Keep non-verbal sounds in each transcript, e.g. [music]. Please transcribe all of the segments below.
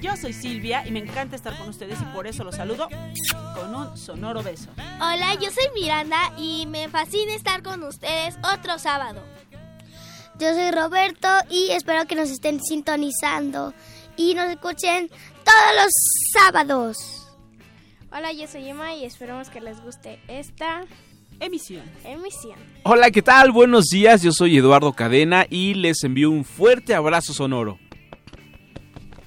Yo soy Silvia y me encanta estar con ustedes y por eso los saludo con un sonoro beso. Hola, yo soy Miranda y me fascina estar con ustedes otro sábado. Yo soy Roberto y espero que nos estén sintonizando y nos escuchen todos los sábados. Hola, yo soy Emma y esperamos que les guste esta emisión. Emisión. Hola, ¿qué tal? Buenos días, yo soy Eduardo Cadena y les envío un fuerte abrazo sonoro.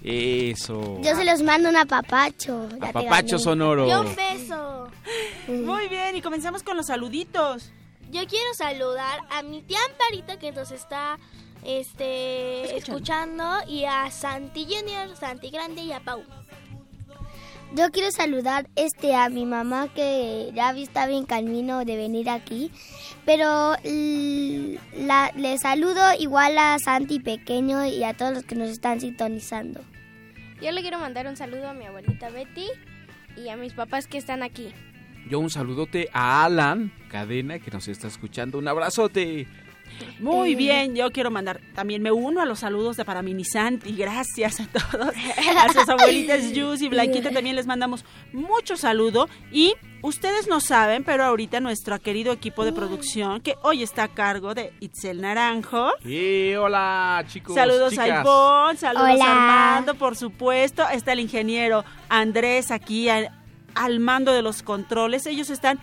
Eso. Yo se los mando un apapacho. Apapacho gané. sonoro. Yo un beso. [laughs] Muy bien, y comenzamos con los saluditos. Yo quiero saludar a mi tía Amparita que nos está este, escuchando. y a Santi Junior, Santi Grande y a Pau. Yo quiero saludar este a mi mamá que ya está bien camino de venir aquí, pero la- le saludo igual a Santi pequeño y a todos los que nos están sintonizando. Yo le quiero mandar un saludo a mi abuelita Betty y a mis papás que están aquí. Yo un saludote a Alan Cadena que nos está escuchando. Un abrazote. Muy Eh. bien, yo quiero mandar, también me uno a los saludos de para Mini Santi, gracias a todos, a sus [laughs] abuelitas Jus y Blanquita también les mandamos mucho saludo y ustedes no saben, pero ahorita nuestro querido equipo de producción que hoy está a cargo de Itzel Naranjo, Y hola, chicos. saludos a. Ivonne, saludos Hola. a Armando, por supuesto, está el ingeniero Andrés aquí al, al mando de los controles, ellos están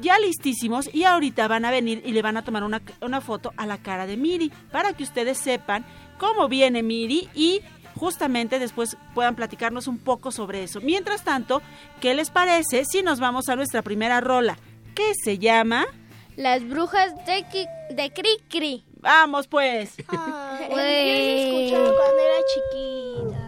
ya listísimos y ahorita van a venir y le van a tomar una, una foto a la cara de Miri para que ustedes sepan cómo viene Miri y justamente después puedan platicarnos un poco sobre eso. Mientras tanto, ¿qué les parece si nos vamos a nuestra primera rola que se llama Las brujas de, Ki- de Cri Cri. Vamos pues. Ay, Güey. yo lo escuchaba cuando era chiquita.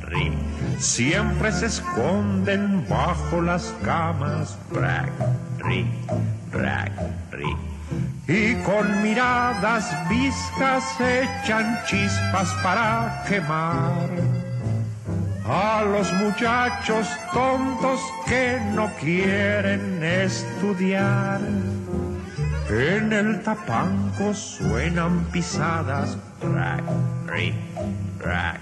Siempre se esconden bajo las camas, brac, ri, brac, ri. Y con miradas viscas echan chispas para quemar a los muchachos tontos que no quieren estudiar. En el tapanco suenan pisadas, rack, ri, rack,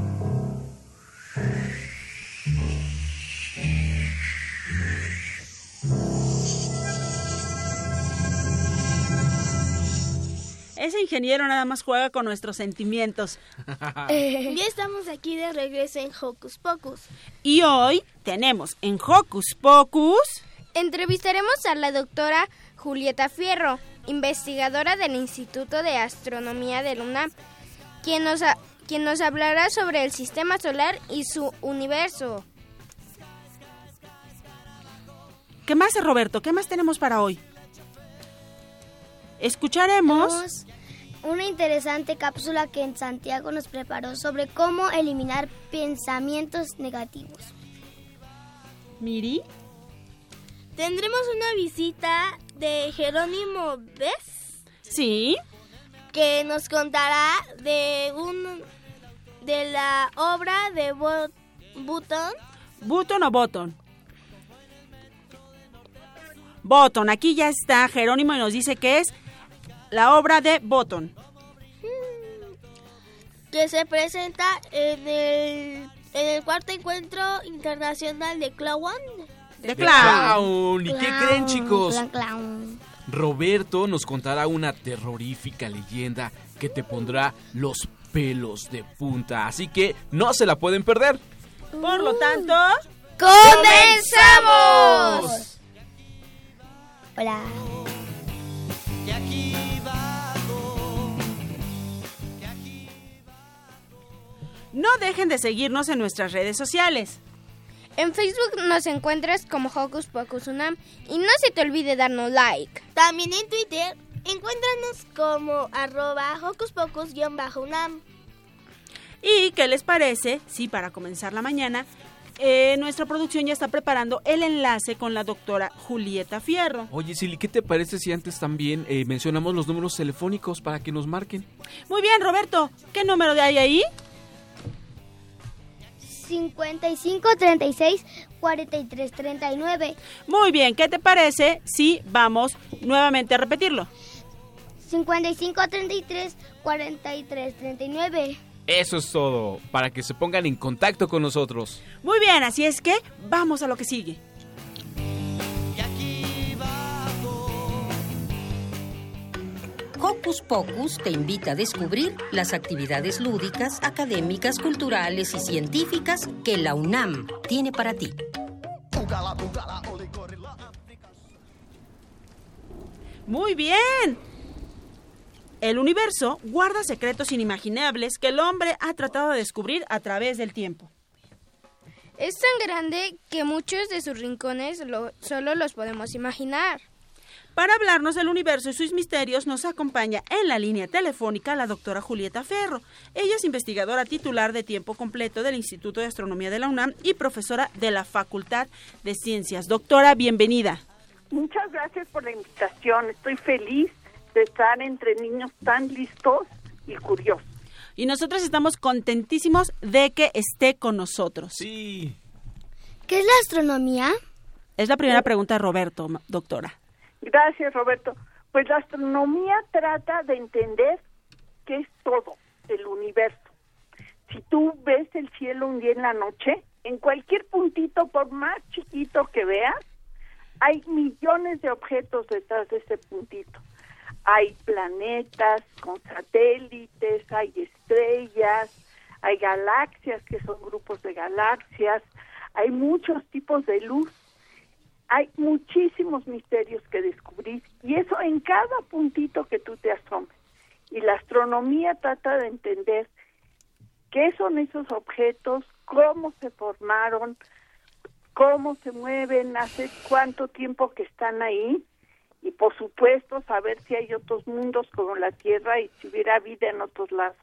Ese ingeniero nada más juega con nuestros sentimientos. [laughs] [laughs] Ya estamos aquí de regreso en Hocus Pocus. Y hoy tenemos en Hocus Pocus... Entrevistaremos a la doctora Julieta Fierro, investigadora del Instituto de Astronomía del UNAM, quien nos, ha- quien nos hablará sobre el sistema solar y su universo. ¿Qué más, Roberto? ¿Qué más tenemos para hoy? Escucharemos... Tenemos una interesante cápsula que en Santiago nos preparó sobre cómo eliminar pensamientos negativos. Miri. Tendremos una visita de Jerónimo Bess Sí. Que nos contará de un de la obra de Bo- Button ¿Button o Button? Button. Aquí ya está Jerónimo y nos dice que es la obra de Button. que se presenta en el en el cuarto encuentro internacional de Clown. De Clown. Clown. ¿Y qué Clown, creen, chicos? clown, clown. Roberto nos contará una terrorífica leyenda que te pondrá los pelos de punta. Así que no se la pueden perder. Por lo tanto... ¡Comenzamos! Hola. No dejen de seguirnos en nuestras redes sociales. En Facebook nos encuentras como Hocus Pocus Unam y no se te olvide darnos like. También en Twitter encuéntranos como arroba Hocus Pocus-UNAM. ¿Y qué les parece? Sí, para comenzar la mañana, eh, nuestra producción ya está preparando el enlace con la doctora Julieta Fierro. Oye, Silly, ¿qué te parece si antes también eh, mencionamos los números telefónicos para que nos marquen? Muy bien, Roberto. ¿Qué número de hay ahí? 55 36 43 39. Muy bien, ¿qué te parece si vamos nuevamente a repetirlo? 55 33 43 39. Eso es todo, para que se pongan en contacto con nosotros. Muy bien, así es que vamos a lo que sigue. Hocus Pocus te invita a descubrir las actividades lúdicas, académicas, culturales y científicas que la UNAM tiene para ti. Muy bien. El universo guarda secretos inimaginables que el hombre ha tratado de descubrir a través del tiempo. Es tan grande que muchos de sus rincones lo- solo los podemos imaginar. Para hablarnos del universo y sus misterios nos acompaña en la línea telefónica la doctora Julieta Ferro. Ella es investigadora titular de tiempo completo del Instituto de Astronomía de la UNAM y profesora de la Facultad de Ciencias. Doctora, bienvenida. Muchas gracias por la invitación. Estoy feliz de estar entre niños tan listos y curiosos. Y nosotros estamos contentísimos de que esté con nosotros. Sí. ¿Qué es la astronomía? Es la primera pregunta de Roberto, doctora. Gracias, Roberto. Pues la astronomía trata de entender qué es todo el universo. Si tú ves el cielo un día en la noche, en cualquier puntito, por más chiquito que veas, hay millones de objetos detrás de ese puntito. Hay planetas con satélites, hay estrellas, hay galaxias que son grupos de galaxias, hay muchos tipos de luz, hay muchísimos misterios que descubrir y eso en cada puntito que tú te asomes. Y la astronomía trata de entender qué son esos objetos, cómo se formaron, cómo se mueven, hace cuánto tiempo que están ahí y por supuesto saber si hay otros mundos como la Tierra y si hubiera vida en otros lados.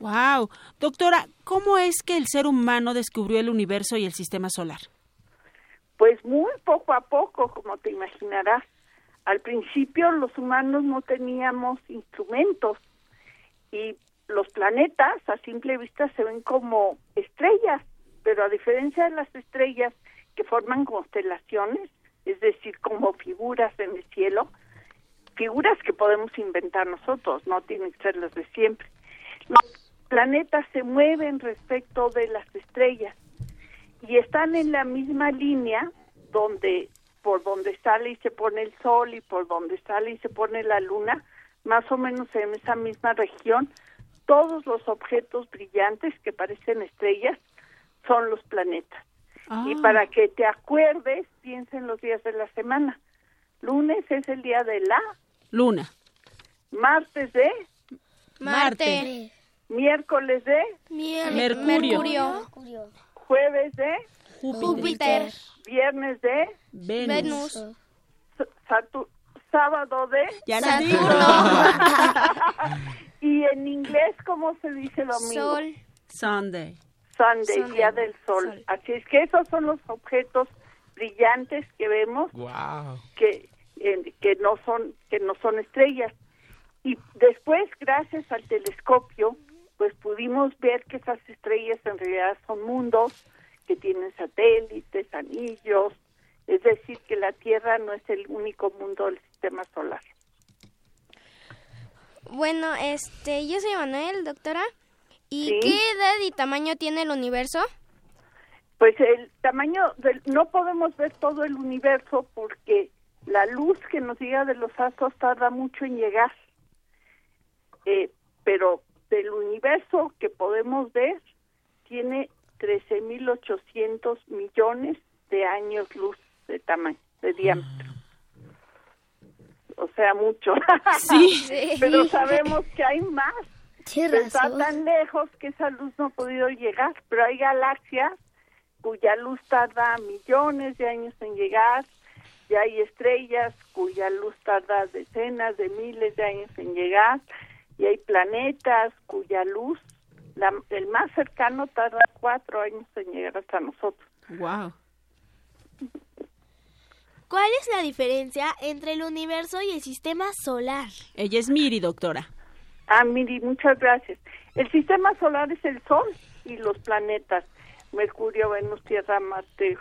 Wow, doctora, ¿cómo es que el ser humano descubrió el universo y el sistema solar? Pues muy poco a poco, como te imaginarás. Al principio los humanos no teníamos instrumentos y los planetas a simple vista se ven como estrellas, pero a diferencia de las estrellas que forman constelaciones, es decir, como figuras en el cielo, figuras que podemos inventar nosotros, no tienen que ser las de siempre. Los planetas se mueven respecto de las estrellas y están en la misma línea donde por donde sale y se pone el sol y por donde sale y se pone la luna, más o menos en esa misma región, todos los objetos brillantes que parecen estrellas son los planetas. Y Ah. para que te acuerdes, piensa en los días de la semana. Lunes es el día de la, Luna. martes de, Marte. miércoles de, Mier- Mercurio. Mercurio. Jueves de, Júpiter. viernes de, Venus. Venus. s- Satu- sábado de, Ya Saturno. [laughs] y en inglés, ¿cómo se dice lo mismo? Sol. Sunday. Sunday, Sunday, día del sol. sol. Así es que esos son los objetos brillantes que vemos Wow. que eh, que no son que no son estrellas y después gracias al telescopio pues pudimos ver que esas estrellas en realidad son mundos que tienen satélites anillos es decir que la Tierra no es el único mundo del sistema solar Bueno, este, yo soy Manuel, doctora. ¿Y Sí. qué edad y tamaño tiene el universo? Pues el tamaño, del, no podemos ver todo el universo porque la luz que nos llega de los astros tarda mucho en llegar. Eh, pero del universo que podemos ver tiene 13.800 millones de años luz de tamaño, de diámetro. O sea, mucho. [laughs] Sí. pero sabemos que hay más. Pero está tan lejos que esa luz no ha podido llegar, pero hay galaxias cuya luz tarda millones de años en llegar, y hay estrellas cuya luz tarda decenas de miles de años en llegar, y hay planetas cuya luz, la- el más cercano tarda cuatro años en llegar hasta nosotros. Wow. ¿Cuál es la diferencia entre el universo y el sistema solar? Ella es Miri, doctora. Ah, Miri, muchas gracias. El sistema solar es el Sol y los planetas, Mercurio, Venus, Tierra, Marte,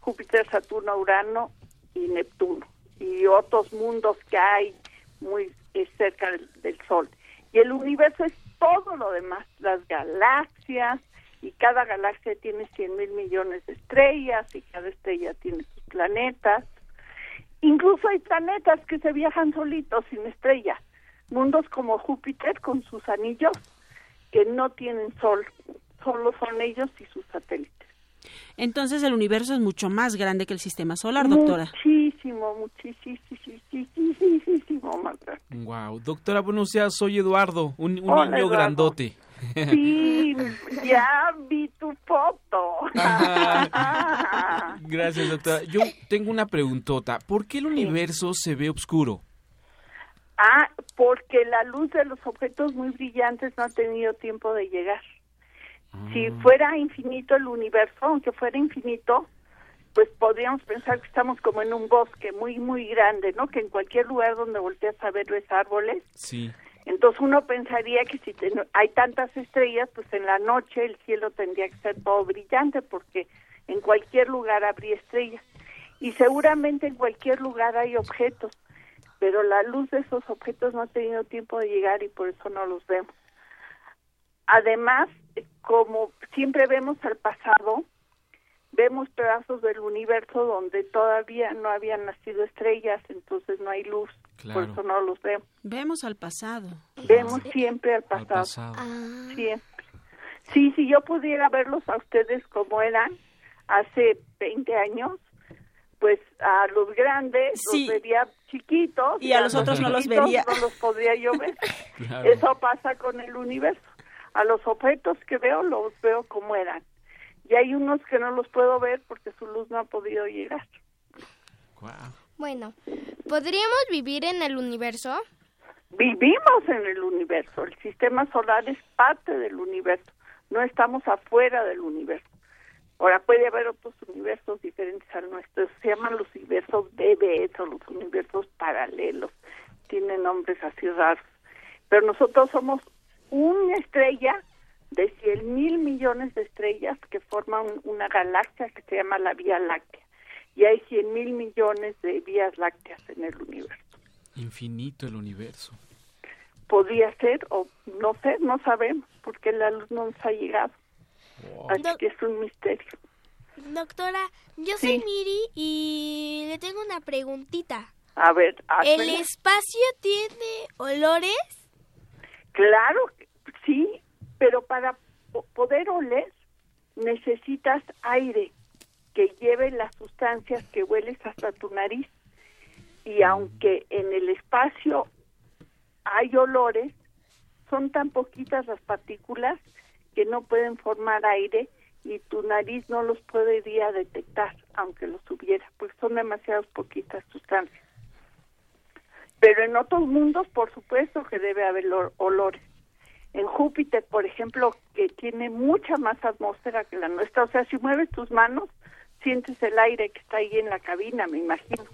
Júpiter, Saturno, Urano y Neptuno, y otros mundos que hay muy eh, cerca del, del Sol. Y el universo es todo lo demás, las galaxias, y cada galaxia tiene 100 mil millones de estrellas, y cada estrella tiene sus planetas. Incluso hay planetas que se viajan solitos, sin estrellas mundos como Júpiter con sus anillos que no tienen sol, solo son ellos y sus satélites. Entonces el universo es mucho más grande que el sistema solar, doctora. Muchísimo, muchísimo más grande. Wow. Doctora, buenos días. Soy Eduardo, un, un Hola, niño Eduardo. grandote. Sí, [laughs] ya vi tu foto. [laughs] Gracias, doctora. Yo tengo una preguntota. ¿Por qué el universo se ve oscuro? ah, porque la luz de los objetos muy brillantes no ha tenido tiempo de llegar. Si fuera infinito el universo, aunque fuera infinito, pues podríamos pensar que estamos como en un bosque muy, muy grande, ¿no? Que en cualquier lugar donde volteas a ver ves árboles. Sí. Entonces uno pensaría que si ten- hay tantas estrellas, pues en la noche el cielo tendría que ser todo brillante porque en cualquier lugar habría estrellas. Y seguramente en cualquier lugar hay objetos, pero la luz de esos objetos no ha tenido tiempo de llegar y por eso no los vemos. Además, como siempre vemos al pasado, vemos pedazos del universo donde todavía no habían nacido estrellas, entonces no hay luz, por eso no los vemos. Vemos al pasado. Vemos siempre al pasado. Siempre. Sí, si yo pudiera verlos a ustedes como eran hace 20 años, pues a los grandes los vería chiquitos y, a los otros no los vería. No los podría yo ver. [laughs] Eso pasa con el universo. A los objetos que veo los veo como eran. Y hay unos que no los puedo ver porque su luz no ha podido llegar. Bueno, ¿podríamos vivir en el universo? Vivimos en el universo. El sistema solar es parte del universo. No estamos afuera del universo. Ahora puede haber otros universos diferentes al nuestro, se llaman los universos BBS o los universos paralelos, tienen nombres así raros. Pero nosotros somos una estrella de 100 mil millones de estrellas que forman una galaxia que se llama la Vía Láctea. Y hay 100 mil millones de vías lácteas en el universo. Infinito el universo. Podría ser, o no sé, no sabemos, porque la luz no nos ha llegado. Así que es un misterio. Doctora, yo soy Miri y le tengo una preguntita. A ver, ¿el espacio tiene olores? Claro, sí, pero para poder oler necesitas aire que lleve las sustancias que hueles hasta tu nariz. Y aunque en el espacio hay olores, son tan poquitas las partículas que no pueden formar aire y tu nariz no los podría detectar, aunque los hubiera, porque son demasiadas poquitas sustancias. Pero en otros mundos, por supuesto que debe haber olores. En Júpiter, por ejemplo, que tiene mucha más atmósfera que la nuestra, o sea, si mueves tus manos, sientes el aire que está ahí en la cabina, me imagino.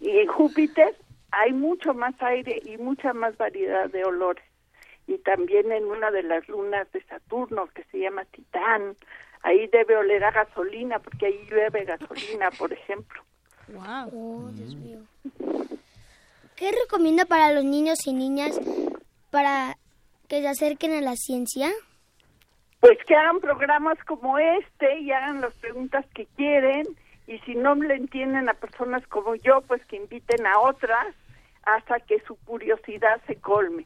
Y en Júpiter hay mucho más aire y mucha más variedad de olores y también en una de las lunas de Saturno que se llama Titán. Ahí debe oler a gasolina porque ahí llueve gasolina, por ejemplo. Wow. Oh, Dios mío. ¿Qué recomienda para los niños y niñas para que se acerquen a la ciencia? Pues que hagan programas como este y hagan las preguntas que quieren y si no le entienden a personas como yo, pues que inviten a otras hasta que su curiosidad se colme.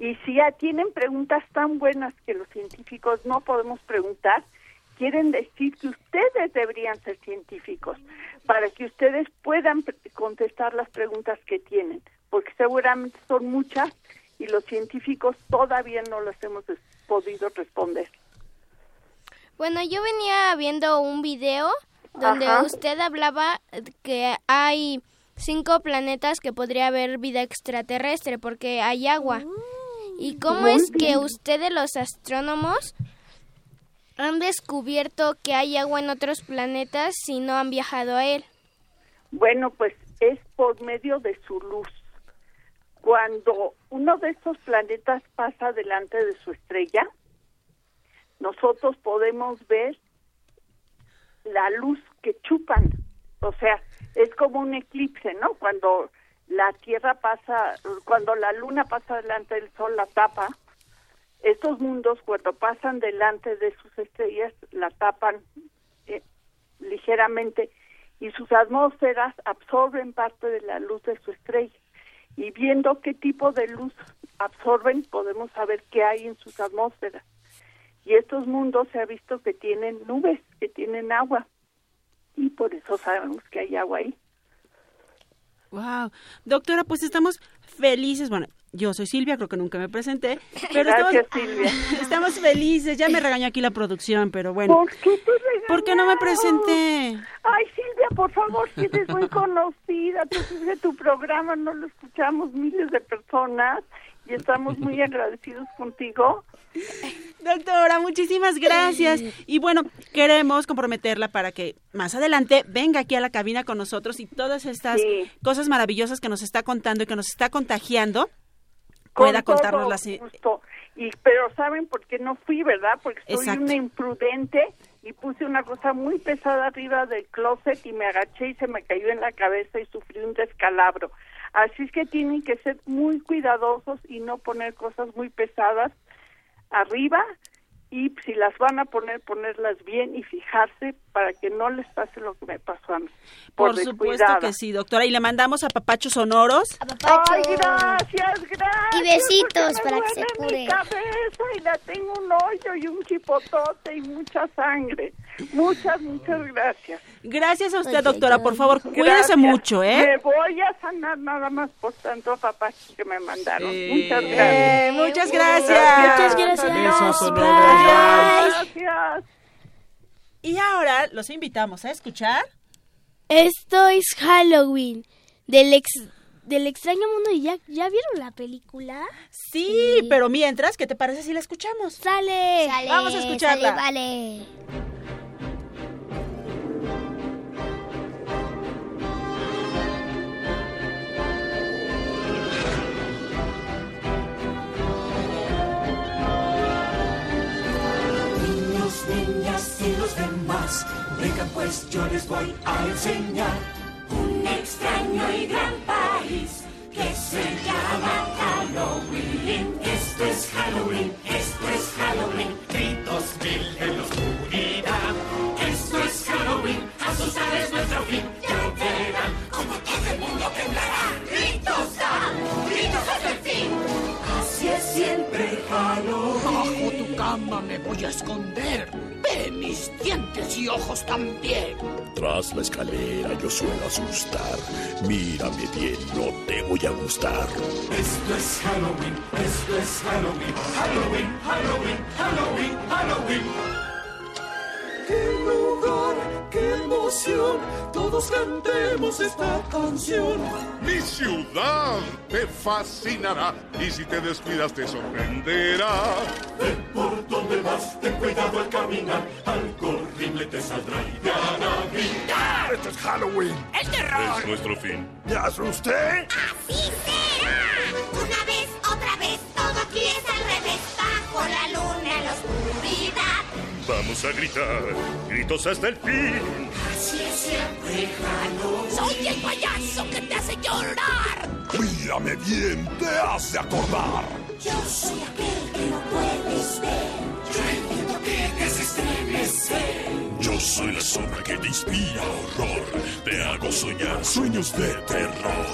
Y si ya tienen preguntas tan buenas que los científicos no podemos preguntar, quieren decir que ustedes deberían ser científicos para que ustedes puedan contestar las preguntas que tienen, porque seguramente son muchas y los científicos todavía no las hemos podido responder. Bueno, yo venía viendo un video donde usted hablaba que hay cinco planetas que podría haber vida extraterrestre porque hay agua. ¿Y cómo es que ustedes los astrónomos han descubierto que hay agua en otros planetas si no han viajado a él? Bueno, pues es por medio de su luz. Cuando uno de estos planetas pasa delante de su estrella, nosotros podemos ver la luz que chupan. O sea, es como un eclipse, ¿no? Cuando la Tierra pasa, cuando la Luna pasa delante del Sol, la tapa. Estos mundos, cuando pasan delante de sus estrellas, la tapan eh, ligeramente y sus atmósferas absorben parte de la luz de su estrella. Y viendo qué tipo de luz absorben, podemos saber qué hay en sus atmósferas. Y estos mundos se ha visto que tienen nubes, que tienen agua. Y por eso sabemos que hay agua ahí. Wow. Doctora, pues estamos felices. Bueno, yo soy Silvia, creo que nunca me presenté. [laughs] Pero Gracias, estamos, Silvia. [laughs] Estamos felices. Ya me regañó aquí la producción, pero bueno. ¿Por qué ¿Por qué no me presenté? Ay, Silvia, por favor, si eres muy conocida. Tú de tu programa, no lo escuchamos miles de personas y estamos muy agradecidos contigo. Doctora, muchísimas gracias. Y bueno, queremos comprometerla para que más adelante venga aquí a la cabina con nosotros y todas estas cosas maravillosas que nos está contando y que nos está contagiando pueda contarnos las y pero saben por qué no fui, ¿verdad? Porque soy una imprudente y puse una cosa muy pesada arriba del closet y me agaché y se me cayó en la cabeza y sufrí un descalabro. Así es que tienen que ser muy cuidadosos y no poner cosas muy pesadas arriba y si las van a poner, ponerlas bien y fijarse para que no les pase lo que me pasó a mí. Por, por supuesto que sí, doctora. Y le mandamos a papachos sonoros. A papachos. Ay, gracias, gracias. Y besitos para que se cure. Mi cabeza y la tengo un hoyo y un chipotote y mucha sangre. Muchas, muchas gracias. Gracias a usted, doctora. Por favor, cuídese mucho, ¿eh? Me voy a sanar nada más por tanto papachos que me mandaron. Eh, muchas gracias. muchas gracias. Muchas gracias. Besos sonoros. Gracias. Y ahora los invitamos a escuchar. Esto es Halloween del ex del extraño mundo de Jack. ¿Ya vieron la película? Sí, pero mientras, ¿qué te parece si la escuchamos? Sale. Sale, Vamos a escucharla. sale, vale. Y los demás, vengan pues yo les voy a enseñar un extraño y gran país que se llama Halloween. Esto es Halloween, esto es Halloween, gritos mil en la oscuridad. Esto es Halloween, asustar es nuestro fin, ya verán como todo el mundo temblará. Gritos da, gritos hasta siempre Halloween. Bajo tu cama me voy a esconder. Ve mis dientes y ojos también. Tras la escalera yo suelo asustar. Mírame bien, no te voy a gustar. Esto es Halloween, esto es Halloween, Halloween, Halloween, Halloween, Halloween. ¡Qué lugar, qué emoción! Todos cantemos esta canción. Mi ciudad te fascinará y si te descuidas te sorprenderá. Ve por donde vas, ten cuidado al caminar, algo horrible te saldrá y te hará gritar. Esto es Halloween. ¡El terror! Es nuestro fin. ¿Me asusté? ¡Así será! Una vez, otra vez, todo aquí es al revés. Bajo la luna en la oscuridad. Vamos a gritar, gritos hasta el fin. Es. Soy el payaso que te hace llorar. Mírame bien, te hace acordar. Yo soy aquel que no puedes ver. Yo el viento que hace estremecer. Yo soy la sombra que te inspira horror. Te hago soñar sueños de terror.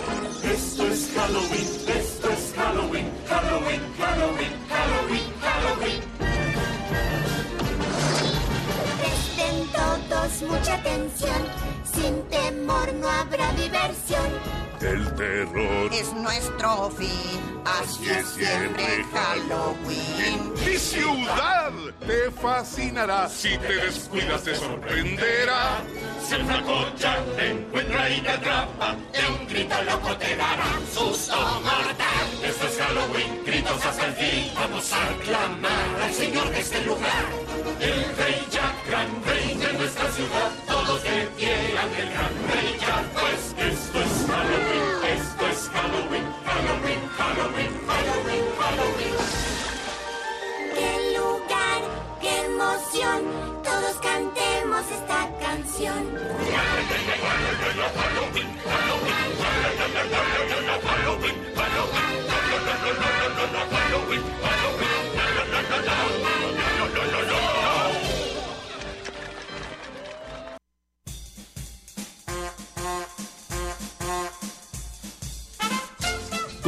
Esto es Halloween, esto es Halloween, Halloween, Halloween, Halloween. Todos mucha atención. Sin temor no habrá diversión. El terror Es nuestro fin. Así es siempre Halloween. Mi ciudad te fascinará. Si te descuidas te sorprenderá. Si el flacocha te encuentra y te atrapa, de un grito loco te dará susto mortal. Esto es Halloween, gritos hasta el fin. Vamos a aclamar al Señor de este lugar. El Rey Jack, gran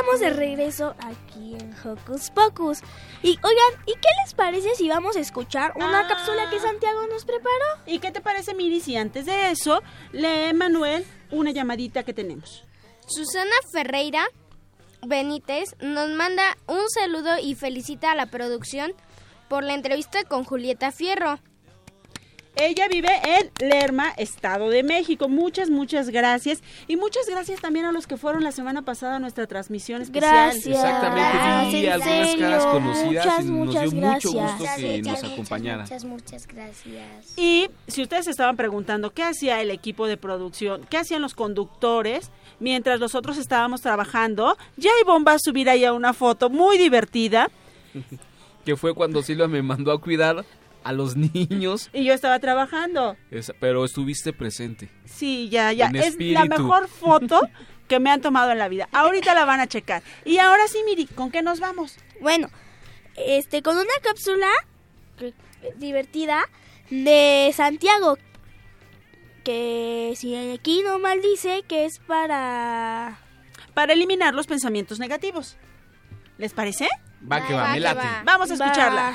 Estamos de regreso aquí en Hocus Pocus. Y oigan, ¿y qué les parece si vamos a escuchar una Ah. cápsula que Santiago nos preparó? ¿Y qué te parece, Miri, si antes de eso lee Manuel una llamadita que tenemos? Susana Ferreira Benítez nos manda un saludo y felicita a la producción por la entrevista con Julieta Fierro. Ella vive en Lerma, Estado de México. Muchas, muchas gracias. Y muchas gracias también a los que fueron la semana pasada a nuestra transmisión especial. Gracias. Exactamente, vi en algunas serio. caras conocidas Muchas, y nos muchas dio mucho gracias. gusto que nos acompañara. Muchas, muchas gracias. Y si ustedes se estaban preguntando qué hacía el equipo de producción, qué hacían los conductores mientras nosotros estábamos trabajando, ya Ivonne va a subir ahí a una foto muy divertida [laughs] Que fue cuando Silvia me mandó a cuidar a los niños, y yo estaba trabajando. Es- pero estuviste presente. Sí, ya, ya. En Es la mejor foto [laughs] que me han tomado en la vida. Ahorita la van a checar. Y ahora sí, Miri, ¿con qué nos vamos? Bueno, este, con una cápsula que- divertida de Santiago. Que si aquí no mal dice que es para... Para eliminar los pensamientos negativos. ¿Les parece? Va que va, me late. Vamos a escucharla.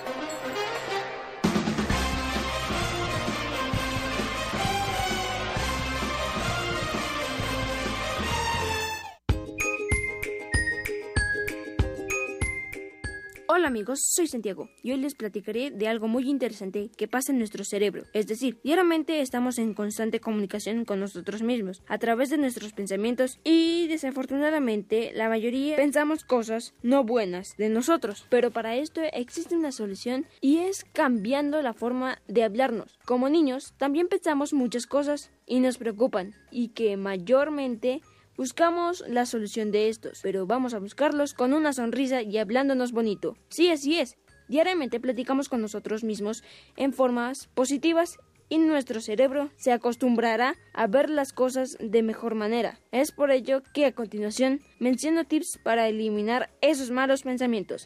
Hola amigos, soy Santiago y hoy les platicaré de algo muy interesante que pasa en nuestro cerebro. Es decir, diariamente estamos en constante comunicación con nosotros mismos a través de nuestros pensamientos y desafortunadamente la mayoría pensamos cosas no buenas de nosotros. Pero para esto existe una solución y es cambiando la forma de hablarnos. Como niños también pensamos muchas cosas y nos preocupan y que mayormente Buscamos la solución de estos, pero vamos a buscarlos con una sonrisa y hablándonos bonito. Sí, así es. Diariamente platicamos con nosotros mismos en formas positivas y nuestro cerebro se acostumbrará a ver las cosas de mejor manera. Es por ello que a continuación menciono tips para eliminar esos malos pensamientos.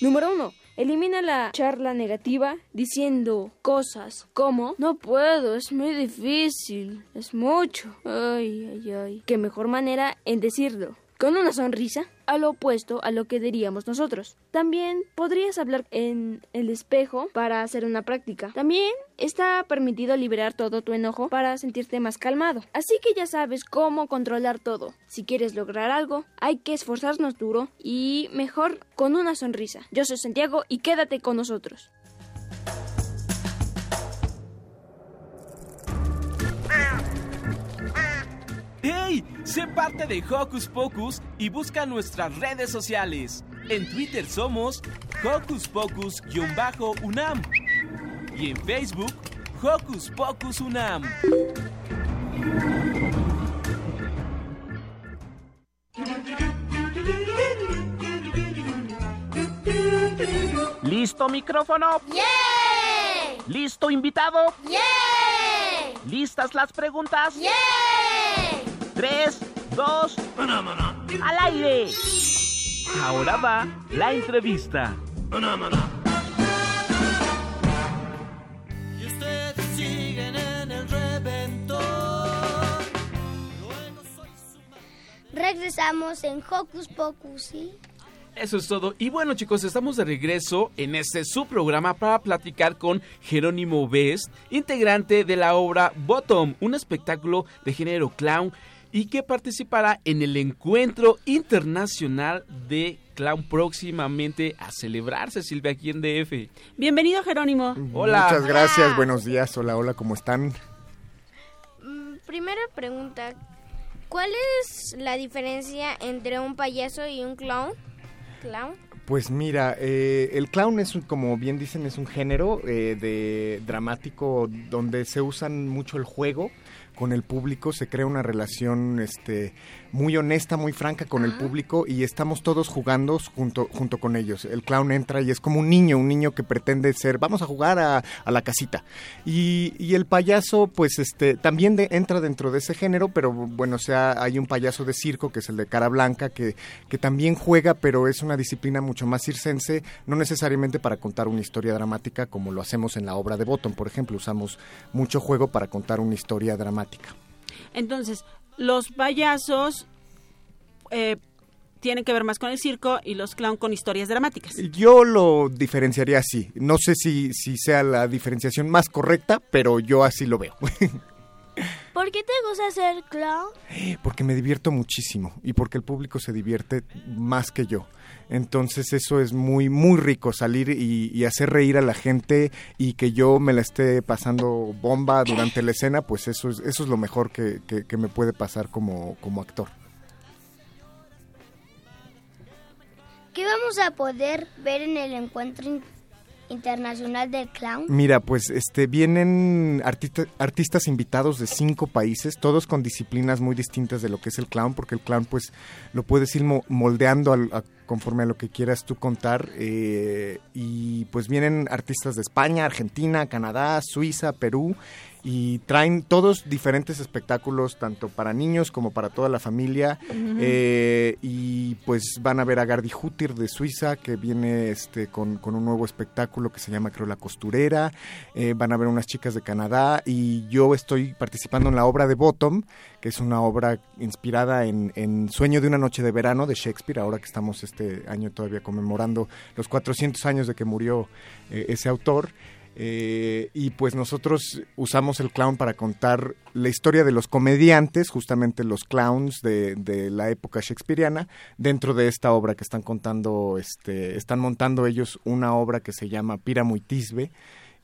Número 1. Elimina la charla negativa diciendo cosas como no puedo, es muy difícil, es mucho. Ay, ay, ay. Qué mejor manera en decirlo. Con una sonrisa, a lo opuesto a lo que diríamos nosotros. También podrías hablar en el espejo para hacer una práctica. También está permitido liberar todo tu enojo para sentirte más calmado. Así que ya sabes cómo controlar todo. Si quieres lograr algo, hay que esforzarnos duro y mejor con una sonrisa. Yo soy Santiago y quédate con nosotros. ¡Hey! Sé parte de Hocus Pocus y busca nuestras redes sociales. En Twitter somos Hocus Pocus-UNAM y en Facebook Hocus Pocus UNAM. ¿Listo micrófono? ¿Listo invitado? ¿Listas las preguntas? Tres, dos, al aire. Ahora va la entrevista. Y ustedes siguen en el reventón. Regresamos en Hocus Pocus, ¿sí? Eso es todo. Y bueno, chicos, estamos de regreso en este su programa para platicar con Jerónimo Best, integrante de la obra Bottom, un espectáculo de género clown y que participará en el encuentro internacional de clown próximamente a celebrarse, Silvia, aquí en DF. Bienvenido, Jerónimo. Hola. Muchas gracias, buenos días. Hola, hola, ¿cómo están? Mm, Primera pregunta. ¿Cuál es la diferencia entre un payaso y un clown? ¿Clown? Pues mira, eh, el clown es, un- como bien dicen, es un género eh, de dramático donde se usan mucho el juego con el público, se crea una relación este, muy honesta, muy franca con el público y estamos todos jugando junto, junto con ellos. El clown entra y es como un niño, un niño que pretende ser, vamos a jugar a, a la casita. Y, y el payaso, pues este, también de- entra dentro de ese género, pero bueno, o sea, hay un payaso de circo que es el de cara blanca, que, que también juega, pero es una disciplina mucho más circense, no necesariamente para contar una historia dramática como lo hacemos en la obra de Bottom, por ejemplo, usamos mucho juego para contar una historia dramática. Entonces, los payasos eh, tienen que ver más con el circo y los clown con historias dramáticas. Yo lo diferenciaría así. No sé si, si sea la diferenciación más correcta, pero yo así lo veo. [laughs] ¿Por qué te gusta ser clown? Porque me divierto muchísimo y porque el público se divierte más que yo. Entonces eso es muy, muy rico, salir y, y hacer reír a la gente y que yo me la esté pasando bomba durante la escena, pues eso es, eso es lo mejor que, que- que me puede pasar como, como actor. ¿Qué vamos a poder ver en el encuentro in- internacional del clown? Mira, pues este vienen artista- artistas invitados de cinco países, todos con disciplinas muy distintas de lo que es el clown, porque el clown pues lo puedes ir mo- moldeando al- a- conforme a lo que quieras tú contar. eh, y pues vienen artistas de España, Argentina, Canadá, Suiza, Perú. Y traen todos diferentes espectáculos, tanto para niños como para toda la familia. Eh, y pues van a ver a Gardi Hutir de Suiza, que viene este con, con un nuevo espectáculo que se llama Creo la Costurera. Eh, van a ver unas chicas de Canadá. Y yo estoy participando en la obra de Bottom, que es una obra inspirada en, en Sueño de una noche de verano de Shakespeare, ahora que estamos este año todavía conmemorando los 400 años de que murió eh, ese autor. Eh, y pues nosotros usamos el clown para contar la historia de los comediantes, justamente los clowns de, la época shakespeariana, dentro de esta obra que están contando, este, están montando ellos una obra que se llama Píramo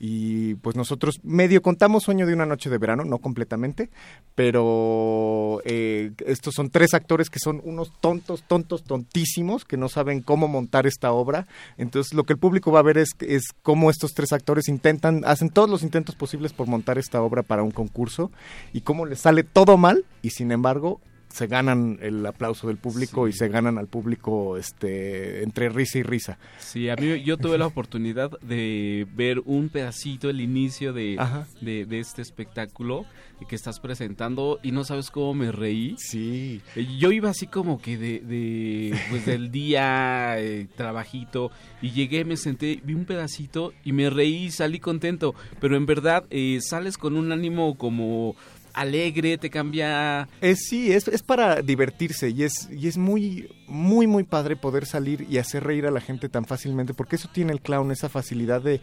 y pues nosotros medio contamos Sueño de una noche de verano, no completamente, pero eh, estos son tres actores que son unos tontos, tontos, tontísimos, que no saben cómo montar esta obra. Entonces lo que el público va a ver es, es cómo estos tres actores intentan, hacen todos los intentos posibles por montar esta obra para un concurso y cómo les sale todo mal y sin embargo se ganan el aplauso del público y se ganan al público este entre risa y risa. Sí, a mí yo tuve la oportunidad de ver un pedacito, el inicio de, de, de este espectáculo que estás presentando y no sabes cómo me reí. Sí. Yo iba así como que de, de pues del [laughs] día, eh, trabajito, y llegué, me senté, vi un pedacito y me reí salí contento, pero en verdad eh, sales con un ánimo como alegre, te cambia... Es sí, es, es para divertirse y es, y es muy, muy, muy padre poder salir y hacer reír a la gente tan fácilmente, porque eso tiene el clown, esa facilidad de,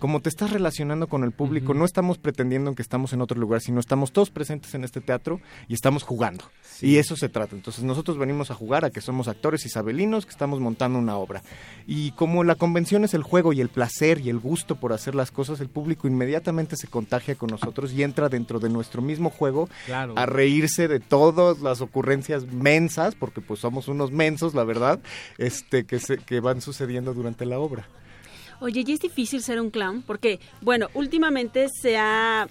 como te estás relacionando con el público, no estamos pretendiendo que estamos en otro lugar, sino estamos todos presentes en este teatro y estamos jugando. Y eso se trata. Entonces nosotros venimos a jugar a que somos actores isabelinos, que estamos montando una obra. Y como la convención es el juego y el placer y el gusto por hacer las cosas, el público inmediatamente se contagia con nosotros y entra dentro de nuestro mismo juego Claro. a reírse de todas las ocurrencias mensas, porque pues somos unos mensos, la verdad, este que, se, que van sucediendo durante la obra. Oye, ¿y es difícil ser un clown? Porque, bueno, últimamente se ha...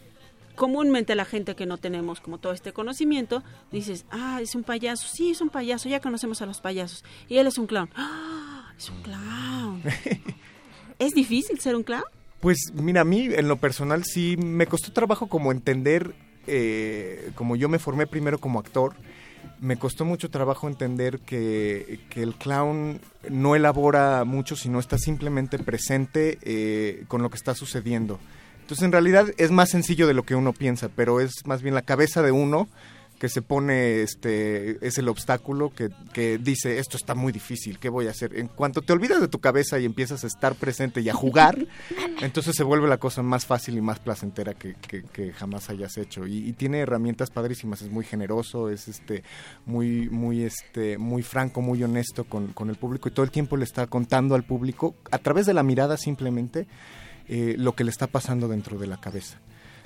Comúnmente la gente que no tenemos como todo este conocimiento, dices, ah, es un payaso, sí, es un payaso, ya conocemos a los payasos. Y él es un clown. ¡Ah! Es un clown. [laughs] ¿Es difícil ser un clown? Pues mira, a mí en lo personal sí me costó trabajo como entender, eh, como yo me formé primero como actor, me costó mucho trabajo entender que, que el clown no elabora mucho, sino está simplemente presente eh, con lo que está sucediendo. Entonces en realidad es más sencillo de lo que uno piensa, pero es más bien la cabeza de uno que se pone, este, es el obstáculo que, que dice, esto está muy difícil, ¿qué voy a hacer? En cuanto te olvidas de tu cabeza y empiezas a estar presente y a jugar, [laughs] entonces se vuelve la cosa más fácil y más placentera que, que- que jamás hayas hecho. Y, y tiene herramientas padrísimas, es muy generoso, es este, muy, muy, este, muy franco, muy honesto con, con el público y todo el tiempo le está contando al público, a través de la mirada simplemente, eh, lo que le está pasando dentro de la cabeza.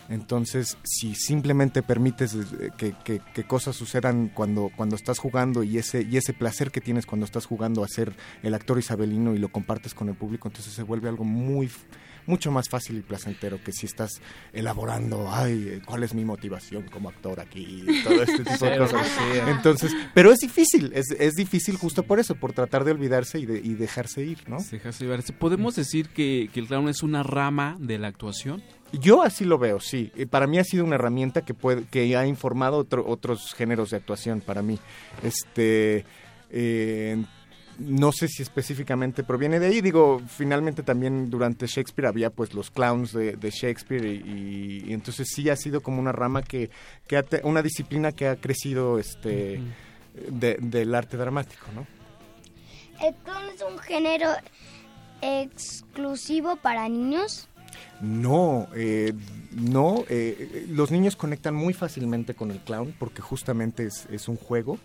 Entonces, si simplemente permites eh, que, que- que cosas sucedan cuando, cuando estás jugando y ese, y ese placer que tienes cuando estás jugando a ser el actor isabelino y lo compartes con el público, entonces se vuelve algo muy mucho más fácil y placentero que si estás elaborando, ay, eh, ¿cuál es mi motivación como actor aquí? Y todo este tipo de cosas. Entonces, pero es difícil, es, es difícil justo por eso, por tratar de olvidarse y, de, y dejarse ir, ¿no? Dejarse. ¿Podemos decir que, que el clown es una rama de la actuación? Yo así lo veo, sí. Eh, Para mí ha sido una herramienta que puede, que ha informado otro- otros géneros de actuación para mí. Este, eh, no sé si específicamente proviene de ahí. Digo, finalmente también durante Shakespeare había pues los clowns de, de Shakespeare y, y entonces sí ha sido como una rama que, que ha te- una disciplina que ha crecido este de- del arte dramático, ¿no? ¿El clown es un género exclusivo para niños? No, eh, no, eh, los niños conectan muy fácilmente con el clown porque justamente es, es un juego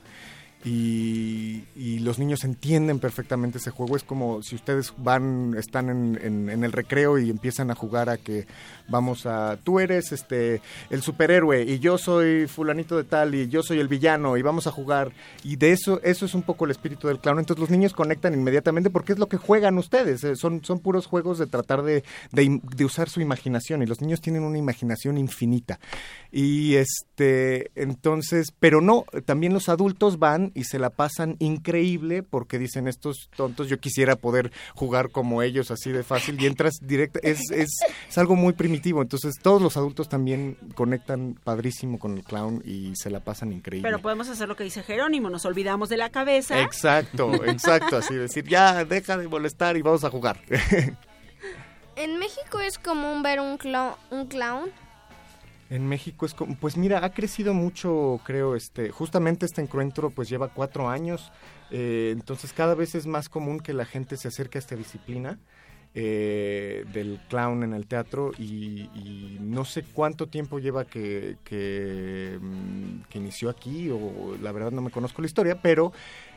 y, y los niños entienden perfectamente ese juego. Es como si ustedes van, están en, en- en el recreo y empiezan a jugar a que vamos a, tú eres este el superhéroe y yo soy fulanito de tal y yo soy el villano y vamos a jugar. Y de eso, eso es un poco el espíritu del clown. Entonces los niños conectan inmediatamente porque es lo que juegan ustedes. Eh, Son, son puros juegos de tratar de, de de usar su imaginación y los niños tienen una imaginación infinita. Y este, entonces, pero no, también los adultos van y se la pasan increíble porque dicen estos tontos, yo quisiera poder jugar como ellos así de fácil y entras directo, es, es, es algo muy primitivo, entonces todos los adultos también conectan padrísimo con el clown y se la pasan increíble. Pero podemos hacer lo que dice Jerónimo, nos olvidamos de la cabeza. Exacto, exacto, así decir, ya deja de molestar y vamos a jugar. [laughs] En México es común ver un, clo- un clown. En México es como, pues mira, ha crecido mucho, creo, este, justamente este encuentro pues lleva cuatro años, eh, entonces cada vez es más común que la gente se acerque a esta disciplina eh, del clown en el teatro y, y no sé cuánto tiempo lleva que, que, mm, que inició aquí o la verdad no me conozco la historia, pero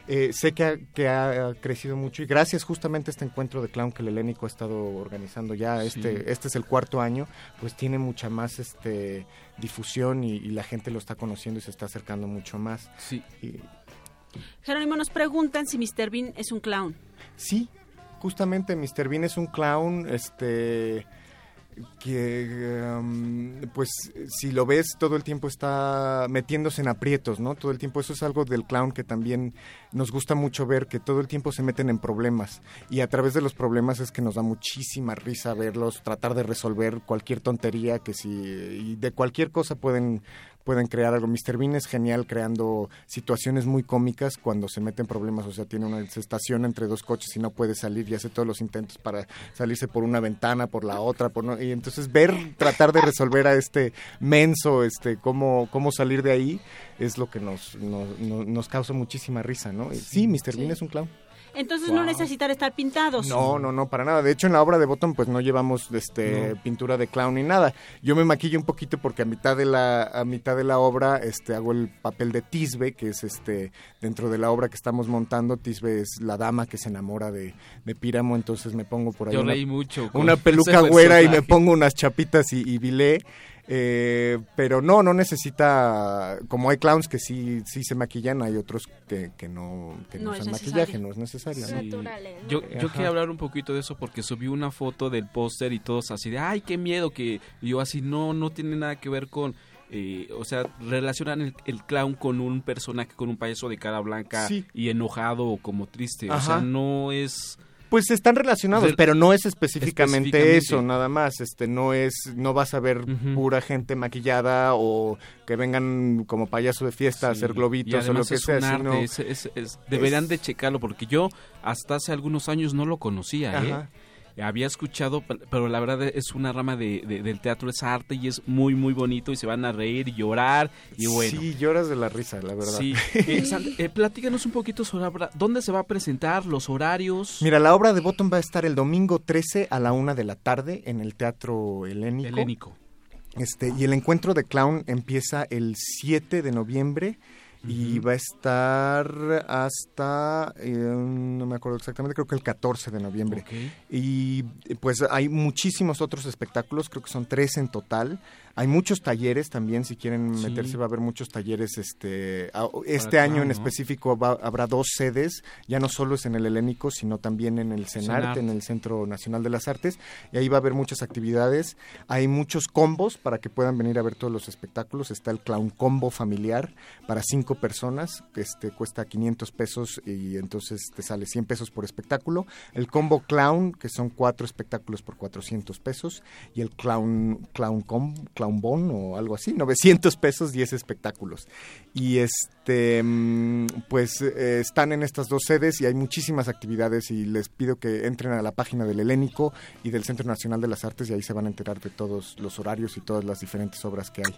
eh, sé que ha, que ha crecido mucho y gracias justamente a este encuentro de clown que el Helénico ha estado organizando ya, Sí. este, este es el cuarto año, pues tiene mucha más este difusión y, y la gente lo está conociendo y se está acercando mucho más. Sí. Y, Jerónimo nos preguntan si Mr. Bean es un clown. sí, justamente Mr. Bean es un clown, este que um, pues si lo ves todo el tiempo está metiéndose en aprietos, ¿no? Todo el tiempo eso es algo del clown que también nos gusta mucho ver que todo el tiempo se meten en problemas y a través de los problemas es que nos da muchísima risa verlos, tratar de resolver cualquier tontería que si y de cualquier cosa pueden pueden crear algo. Mr. Bean es genial creando situaciones muy cómicas cuando se mete en problemas, o sea, tiene una se estaciona entre dos coches y no puede salir y hace todos los intentos para salirse por una ventana, por la otra, por no- y entonces ver tratar de resolver a este menso, este cómo cómo salir de ahí es lo que nos nos, nos- causa muchísima risa, ¿no? Y Sí, Mr. Bean es un clown. Entonces no Wow. necesitan estar pintados. No, no, no, para nada. De hecho, en la obra de Bottom, pues no llevamos este No. pintura de clown ni nada. Yo me maquillo un poquito porque a mitad de la a mitad de la obra, este, hago el papel de Tisbe, que es este dentro de la obra que estamos montando. Tisbe es la dama que se enamora de, de Píramo, entonces me pongo por ahí Yo una, reí mucho una peluca güera y me pongo unas chapitas y, y bilé. Eh, pero no, no necesita, como hay clowns que sí, sí se maquillan, hay otros que, que no, que no, No es usan maquillaje, no es necesario. ¿no? Sí. Yo, yo Ajá. quería hablar un poquito de eso porque subí una foto del póster y todos así de, ay, qué miedo que y yo así, no, no tiene nada que ver con, eh, o sea, relacionan el, el clown con un personaje, con un payaso de cara blanca Sí. y enojado o como triste, o sea, no es... Pues están relacionados, Rel- pero no es específicamente, Específicamente. eso, nada más. Este, no es, no vas a ver pura gente maquillada o que vengan como payaso de fiesta a hacer globitos o lo que es sea, un arte, sino es- es- es- de checarlo porque yo hasta hace algunos años no lo conocía, ¿eh? Había escuchado, pe- pero la verdad es una rama de, de- del teatro, es arte y es muy, muy bonito y se van a reír y llorar y bueno. Sí, lloras de la risa, la verdad. Sí. [laughs] Eh, eh, platícanos un poquito sobre la obra. dónde se va a presentar, los horarios. Mira, la obra de Bottom va a estar el domingo 13 a la una de la tarde en el Teatro Helénico. Helénico. Este, y el encuentro de clown empieza el 7 de noviembre y va a estar hasta, eh, no me acuerdo exactamente, creo que el 14 de noviembre. Y pues hay muchísimos otros espectáculos, creo que son tres en total. Hay muchos talleres también, si quieren Sí. meterse va a haber muchos talleres. Este, este Para año en ¿no? específico va- habrá dos sedes, ya no solo es en el Helénico, sino también en el CENART, en el Centro Nacional de las Artes. Y ahí va a haber muchas actividades. Hay muchos combos para que puedan venir a ver todos los espectáculos. Está el Clown Combo familiar para cinco personas, que este, cuesta 500 pesos y entonces te sale 100 pesos por espectáculo. El Combo Clown, que son cuatro espectáculos por 400 pesos. Y el Clown, clown, Com- clown Bon o algo así, 900 pesos, 10 espectáculos. Y este, mm, pues eh, están en estas dos sedes y hay muchísimas actividades y les pido que entren a la página del Helénico y del Centro Nacional de las Artes y ahí se van a enterar de todos los horarios y todas las diferentes obras que hay.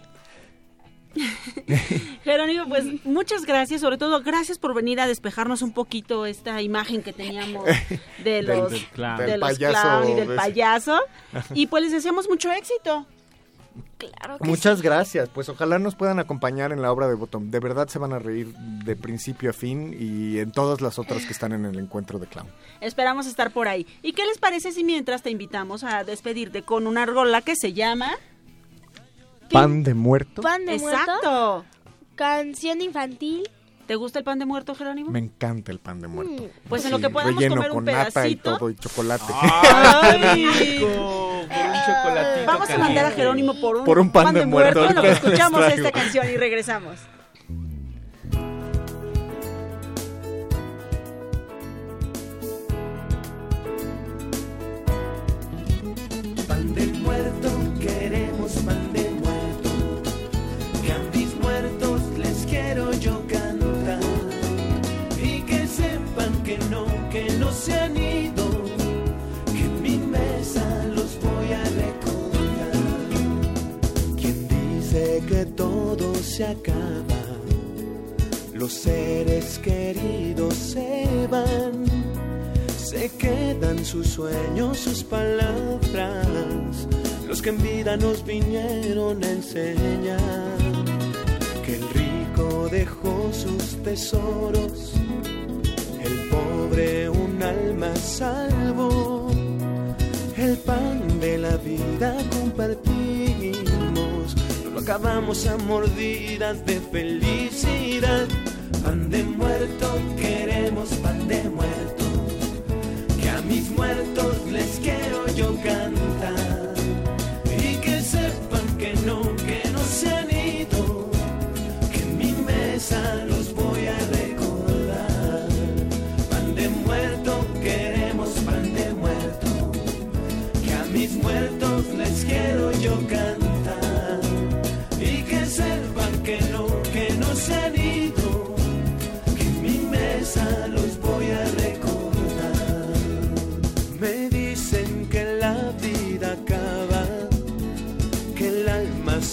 [laughs] Jerónimo, pues muchas gracias, sobre todo gracias por venir a despejarnos un poquito esta imagen que teníamos de [laughs] Del- los, del clown. de Del los payaso, clown y del ¿ves? payaso. [laughs] Y pues les deseamos mucho éxito. Claro Muchas gracias. Pues ojalá nos puedan acompañar en la obra de Bottom. De verdad se van a reír de principio a fin y en todas las otras que están en el encuentro de clown. Esperamos estar por ahí. ¿Y qué les parece si mientras te invitamos a despedirte con una rola que se llama Pan de muerto. Pan de muerto. Exacto. Canción infantil. ¿Te gusta el pan de muerto, Jerónimo? Me encanta el pan de muerto. Pues en lo que podamos relleno comer un con nata y pedacito. todo y chocolate. ¡Ay! Por un chocolatito Vamos a mandar a. Jerónimo por un, Por un pan de muerto, lo que escuchamos esta canción y regresamos. Pan de muerto, queremos pan se acaba. Los seres queridos se van. Se quedan sus sueños, sus palabras, los que en vida nos vinieron a enseñar. Que el rico dejó sus tesoros, acabamos a mordidas de felicidad. Pan de muerto, queremos pan de muerto que a mis muertos les quiero yo cantar y que sepan que no, que no se han ido, que en mi mesa los voy a recordar. Pan de muerto, queremos pan de muerto, que a mis muertos les quiero yo cantar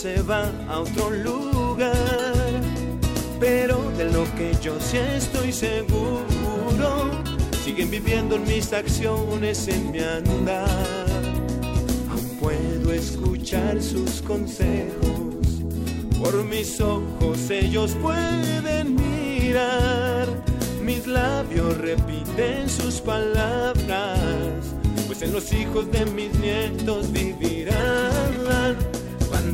se va a otro lugar, pero de lo que yo sí estoy seguro, siguen viviendo en mis acciones, en mi andar. Aún puedo escuchar sus consejos, por mis ojos ellos pueden mirar. Mis labios repiten sus palabras, pues en los hijos de mis nietos vivirán.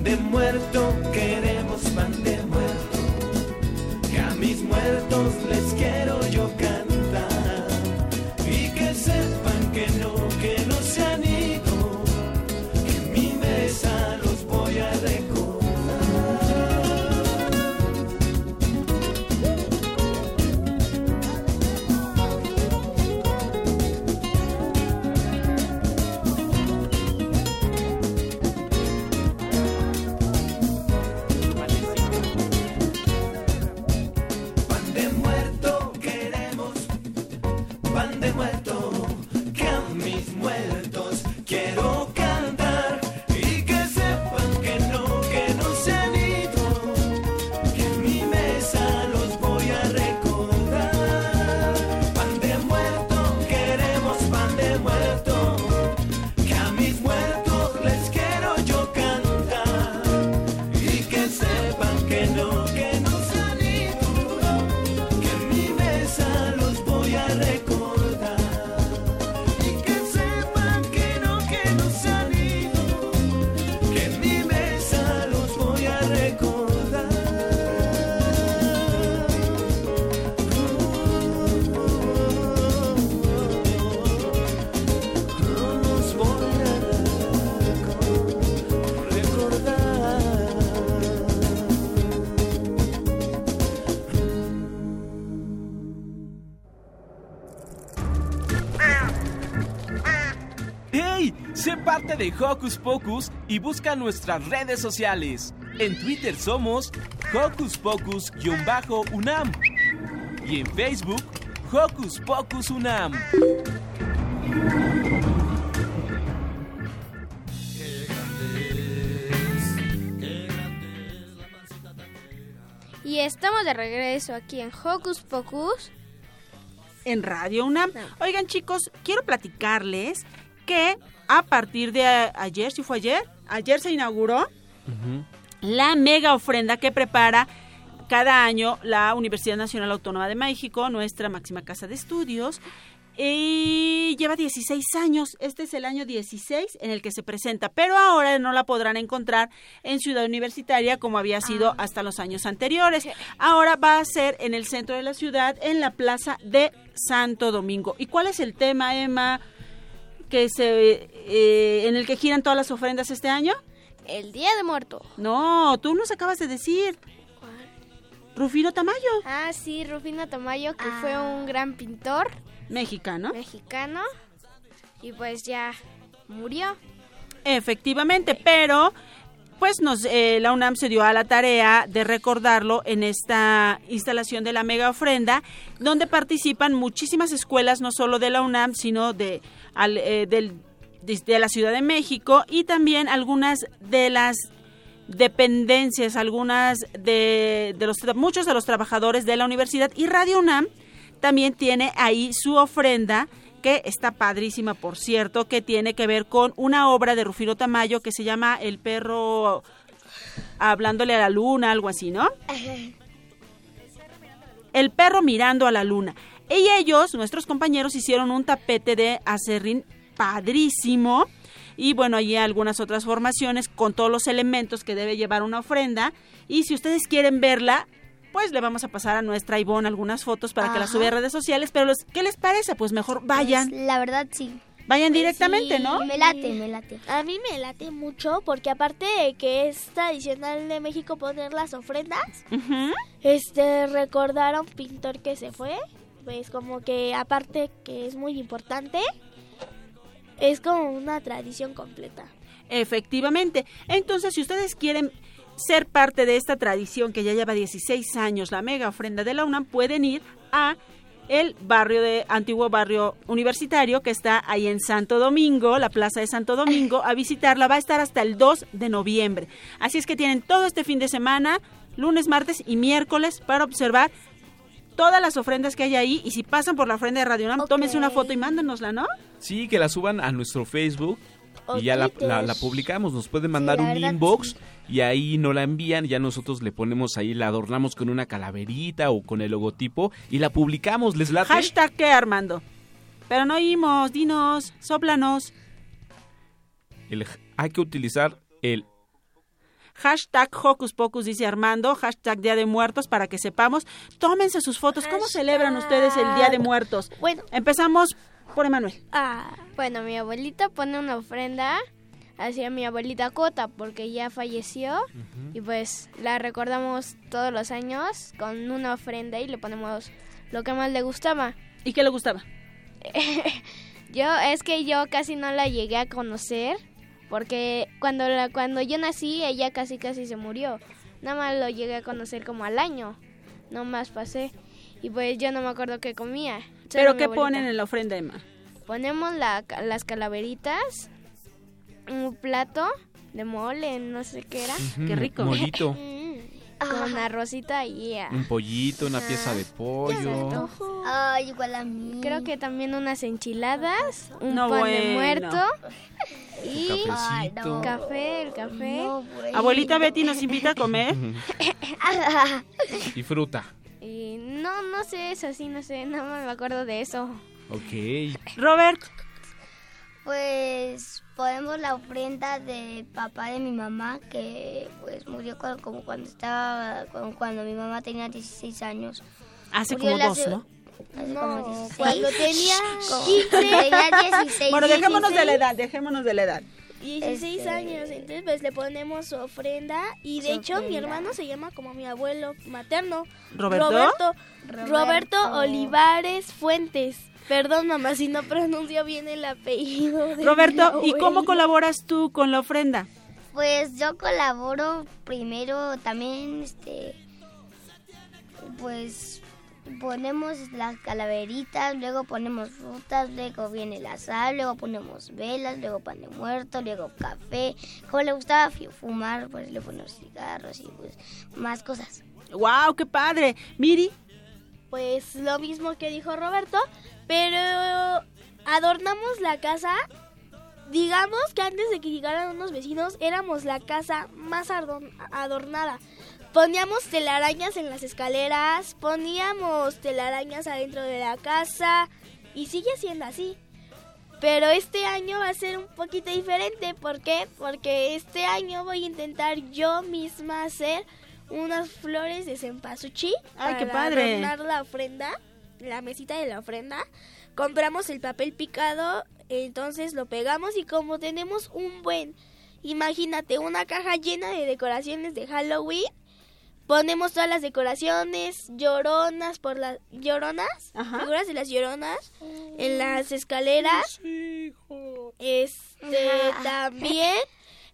De muerto, queremos pan de muerto, que a mis muertos les quiero yo de Hocus Pocus y busca nuestras redes sociales. En Twitter somos Hocus Pocus-UNAM y en Facebook Hocus Pocus UNAM. Y estamos de regreso aquí en Hocus Pocus. En Radio UNAM. Oigan chicos, quiero platicarles que a partir de ayer, si fue ayer, ayer se inauguró la mega ofrenda que prepara cada año la Universidad Nacional Autónoma de México, nuestra máxima casa de estudios. Y lleva 16 años, este es el año 16 en el que se presenta, pero ahora no la podrán encontrar en Ciudad Universitaria como había sido hasta los años anteriores. Ahora va a ser en el centro de la ciudad, en la Plaza de Santo Domingo. ¿Y cuál es el tema, Emma, que se, eh, en el que giran todas las ofrendas este año? El Día de Muerto. No, tú nos acabas de decir. Rufino Tamayo. Ah, sí, Rufino Tamayo, que fue un gran pintor Mexicano. mexicano. Y pues ya murió. Efectivamente, pero pues nos eh, la UNAM se dio a la tarea de recordarlo en esta instalación de la mega ofrenda, donde participan muchísimas escuelas, no solo de la UNAM, sino de, al- eh, del- de, de la Ciudad de México y también algunas de las dependencias, algunas de, de los muchos de los trabajadores de la universidad. Y Radio UNAM también tiene ahí su ofrenda que está padrísima, por cierto, que tiene que ver con una obra de Rufino Tamayo que se llama El perro hablándole a la luna, algo así, ¿no? El perro mirando a la luna. Y ellos, nuestros compañeros, hicieron un tapete de acerrín padrísimo. Y bueno, hay algunas otras formaciones con todos los elementos que debe llevar una ofrenda. Y si ustedes quieren verla, pues le vamos a pasar a nuestra Ivonne algunas fotos para que las sube a redes sociales. Pero los- ¿qué les parece? Pues mejor vayan. La verdad sí. Vayan directamente, ¿no? Me late, me late. A mí me late mucho porque aparte de que es tradicional de México poner las ofrendas, este recordar a un pintor que se fue, pues como que aparte que es muy importante, es como una tradición completa. Efectivamente. Entonces, si ustedes quieren ser parte de esta tradición que ya lleva 16 años, la mega ofrenda de la UNAM, pueden ir a el barrio de antiguo barrio universitario que está ahí en Santo Domingo, la Plaza de Santo Domingo, a visitarla. Va a estar hasta el 2 de noviembre. Así es que tienen todo este fin de semana, lunes, martes y miércoles, para observar todas las ofrendas que hay ahí. Y si pasan por la ofrenda de Radio UNAM, tómense una foto y mándenosla, ¿no? Sí, que la suban a nuestro Facebook y ya la, la- la publicamos. Nos pueden mandar un inbox y ahí no la envían. Ya nosotros le ponemos ahí, la adornamos con una calaverita o con el logotipo y la publicamos. ¿Les late? Hashtag qué, Armando. Pero no oímos, dinos, sóplanos. El- hay que utilizar el Hashtag Hocus Pocus, dice Armando. Hashtag Día de Muertos para que sepamos. Tómense sus fotos. ¿Cómo celebran ustedes el Día de Muertos? Bueno. Empezamos por Emanuel. Ah, bueno, mi abuelita pone una ofrenda hacia mi abuelita Cota porque ya falleció y pues la recordamos todos los años con una ofrenda y le ponemos lo que más le gustaba. ¿Y qué le gustaba? [laughs] yo es que yo casi no la llegué a conocer porque cuando la cuando yo nací ella casi casi se murió. Nada más lo llegué a conocer como al año. No más pasé y pues yo no me acuerdo qué comía. ¿Pero qué ponen en la ofrenda, Emma? Ponemos la, las calaveritas, un plato de mole, no sé qué era. Qué rico. molito. [laughs] Con arrocita y ya. un pollito, una pieza de pollo. Ay, igual a mí. Creo que también unas enchiladas, un No, pan de muerto y cafecito. café, el café. Abuelita Betty nos invita a comer. [laughs] [laughs] y fruta. Y no, no sé, es así, no sé, no me acuerdo de eso. Ok. Robert. Pues ponemos la ofrenda de papá de mi mamá que pues murió cuando, como cuando estaba como cuando mi mamá tenía 16 años. Hace Murió como dos, ¿no? Hace No, como 16. cuando tenía Como- 15. tenía 16. Bueno, dejémonos de la 16. edad, dejémonos de la edad. 16 Este- años, entonces pues le ponemos su ofrenda y de Su hecho mi hermano se llama como mi abuelo materno. ¿Roberto? Roberto, Roberto. Roberto Olivares Fuentes. Perdón mamá si no pronuncio bien el apellido. de mi Roberto, ¿y cómo colaboras tú con la ofrenda? Pues yo colaboro primero también, este, pues ponemos las calaveritas, luego ponemos frutas, luego viene la sal, luego ponemos velas, luego pan de muerto, luego café. Como le gustaba fi- fumar, pues le ponemos cigarros y pues más cosas. ¡Wow! ¡Qué padre! Miri. Pues lo mismo que dijo Roberto, pero adornamos la casa. Digamos que antes de que llegaran unos vecinos éramos la casa más adorn- adornada. Poníamos telarañas en las escaleras, poníamos telarañas adentro de la casa y sigue siendo así. Pero este año va a ser un poquito diferente. ¿Por qué? Porque este año voy a intentar yo misma hacer unas flores de cempasúchil ¡Ay, qué padre! adornar la ofrenda, la mesita de la ofrenda. Compramos el papel picado, entonces lo pegamos y como tenemos un buen, imagínate, una caja llena de decoraciones de Halloween, ponemos todas las decoraciones, lloronas por las lloronas, Ajá. figuras de las lloronas en las escaleras. Este también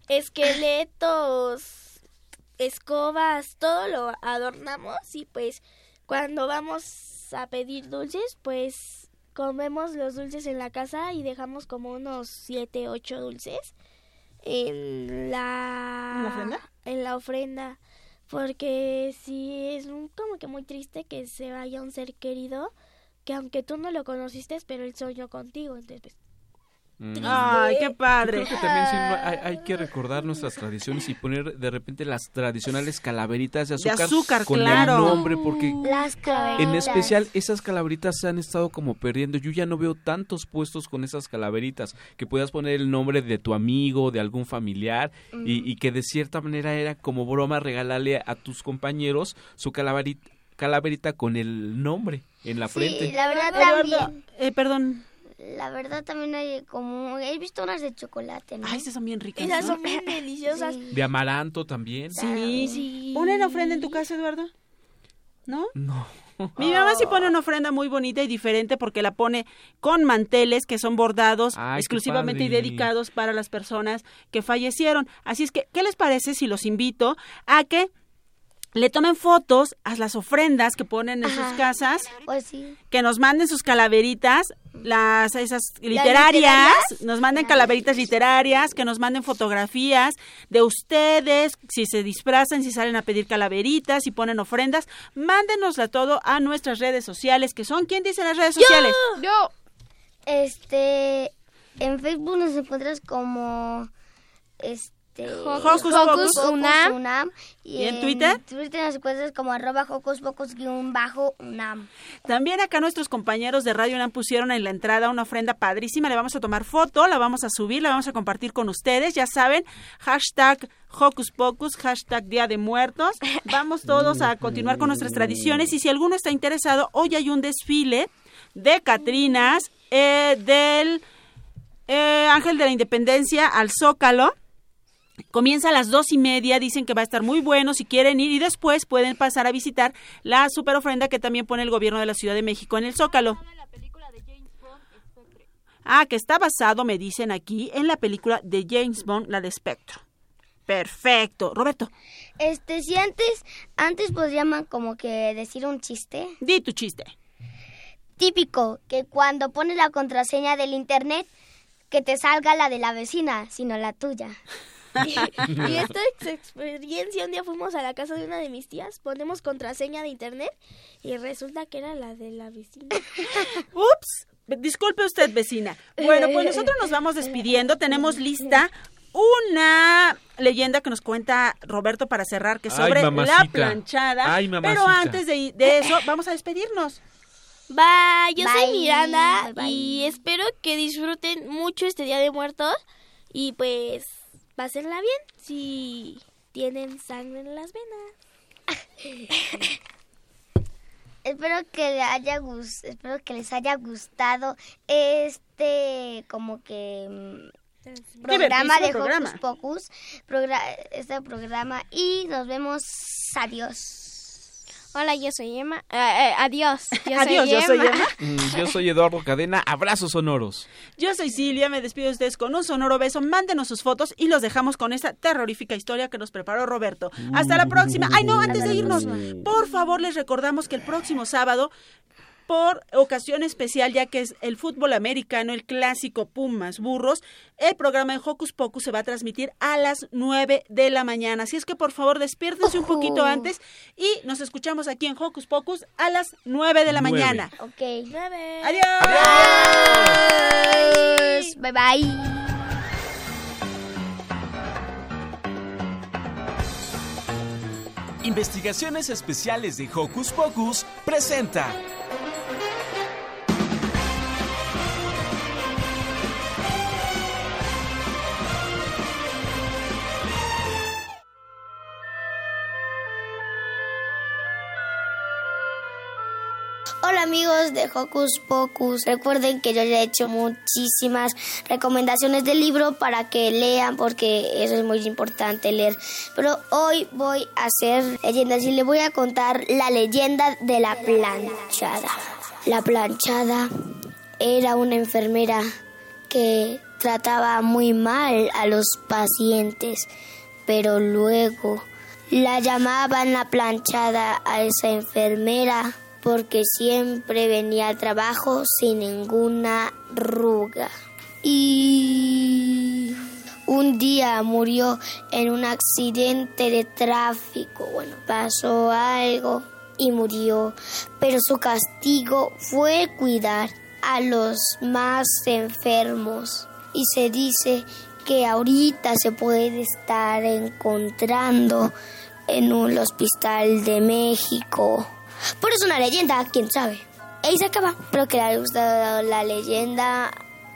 esqueletos, escobas, todo lo adornamos y pues cuando vamos a pedir dulces, pues comemos los dulces en la casa y dejamos como unos siete, ocho dulces en la ¿En la ofrenda? en la ofrenda porque sí es un- como que muy triste que se vaya un ser querido que aunque tú no lo conociste pero él soñó contigo entonces pues, Mm. ¡Ay, qué padre! Yo creo que también sí, no, hay, hay que recordar nuestras tradiciones y poner de repente las tradicionales calaveritas de De azúcar, con claro. el nombre, porque Las calaveritas. en especial esas calaveritas se han estado como perdiendo. Yo ya no veo tantos puestos con esas calaveritas que puedas poner el nombre de tu amigo, de algún familiar y, y que de cierta manera era como broma regalarle a tus compañeros su calaverita, calaverita con el nombre en la frente. Sí, la verdad Eduardo, también. eh, perdón. La verdad también hay como... He visto unas de chocolate, ¿no? Ay, esas son bien ricas. esas ¿no? son bien deliciosas De amaranto también. Sí. Sí. ¿Ponen ofrenda en tu casa, Eduardo? ¿No? No. Mi mamá sí pone una ofrenda muy bonita y diferente porque la pone con manteles que son bordados Ay, exclusivamente y dedicados para las personas que fallecieron. Así es que, ¿qué les parece si los invito a que le tomen fotos a las ofrendas que ponen en sus casas, Pues sí. que nos manden sus calaveritas, las esas literarias, literarias? nos manden calaveritas literarias, que nos manden fotografías de ustedes, si se disfrazan, si salen a pedir calaveritas, si ponen ofrendas, mándenosla todo a nuestras redes sociales, que son, ¿quién dice las redes sociales? Yo. Este, en Facebook nos encuentras como este Hocus Pocus Unam, ¿Y en Twitter? Twitter nos encuentras como arroba Hocus Pocus guion bajo Unam. También acá nuestros compañeros de Radio UNAM pusieron en la entrada una ofrenda padrísima. Le vamos a tomar foto, la vamos a subir, la vamos a compartir con ustedes. Ya saben, hashtag Hocus Pocus, hashtag Día de Muertos. Vamos todos a continuar con nuestras tradiciones. Y si alguno está interesado, hoy hay un desfile de Catrinas eh, del eh, Ángel de la Independencia al Zócalo. Comienza a las dos y media, dicen que va a estar muy bueno si quieren ir y después pueden pasar a visitar la super ofrenda que también pone el gobierno de la Ciudad de México en el Zócalo. Ah, que está basado, me dicen aquí, en la película de James Bond, la de Spectro. Perfecto. Roberto, Este, si antes, antes podríamos como que decir un chiste. di tu chiste. Típico, que cuando pones la contraseña del internet, que te salga la de la vecina, sino la tuya. [laughs] y esta ex- [laughs] experiencia, un día fuimos a la casa de una de mis tías, ponemos contraseña de internet y resulta que era la de la vecina. [laughs] Ups, disculpe usted, vecina. Bueno, pues nosotros nos vamos despidiendo. Tenemos lista una leyenda que nos cuenta Roberto para cerrar, que es Ay, sobre la planchada. Ay, Pero antes de, de eso, vamos a despedirnos. Bye, yo soy Miranda bye, bye. y espero que disfruten mucho este Día de Muertos y pues pásenla bien si tienen sangre en las venas. [laughs] Espero que le haya gus- espero que les haya gustado este como que mm, programa de programa. Hocus Pocus, progra- este programa y nos vemos adiós. Hola, yo soy Emma. Eh, eh, adiós. [laughs] Yo Adiós, soy yo soy Emma. Emma. [laughs] Mm, Yo soy Eduardo Cadena, abrazos sonoros. Yo soy Silvia, me despido de ustedes con un sonoro beso. Mándenos sus fotos y los dejamos con esta terrorífica historia que nos preparó Roberto. Hasta la próxima. Ay, no, antes de irnos, por favor, les recordamos que el próximo sábado por ocasión especial, ya que es el fútbol americano, el clásico Pumas Burros, el programa de Hocus Pocus se va a transmitir a las 9 de la mañana. Así es que por favor despiértense un poquito antes y nos escuchamos aquí en Hocus Pocus a las 9 de la mañana. Ok. Adiós. Adiós. Bye bye. Investigaciones Especiales de Hocus Pocus presenta. Amigos de Hocus Pocus. Recuerden que yo ya he hecho muchísimas recomendaciones del libro para que lean porque eso es muy importante leer. Pero hoy voy a hacer leyendas y les voy a contar la leyenda de la planchada. La planchada era una enfermera que trataba muy mal a los pacientes, pero luego la llamaban la planchada a esa enfermera porque siempre venía al trabajo sin ninguna arruga. Y un día murió en un accidente de tráfico. Bueno, pasó algo y murió, pero su castigo fue cuidar a los más enfermos. Y se dice que ahorita se puede estar encontrando en un hospital de México. Por eso una leyenda, quién sabe. Ahí se acaba. Espero que les haya gustado la leyenda.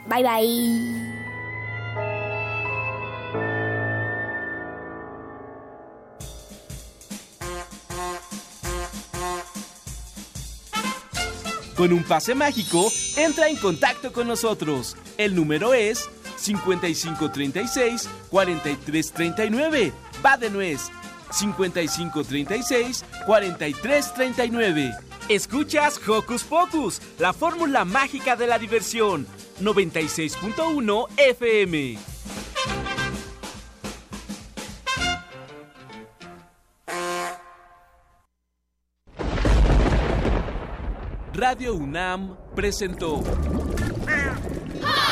Bye bye. Con un pase mágico, entra en contacto con nosotros. El número es 5536-4339. Va de nuez. 5536-4339. Escuchas Hocus Pocus, la fórmula mágica de la diversión. 96.1 FM. Radio UNAM presentó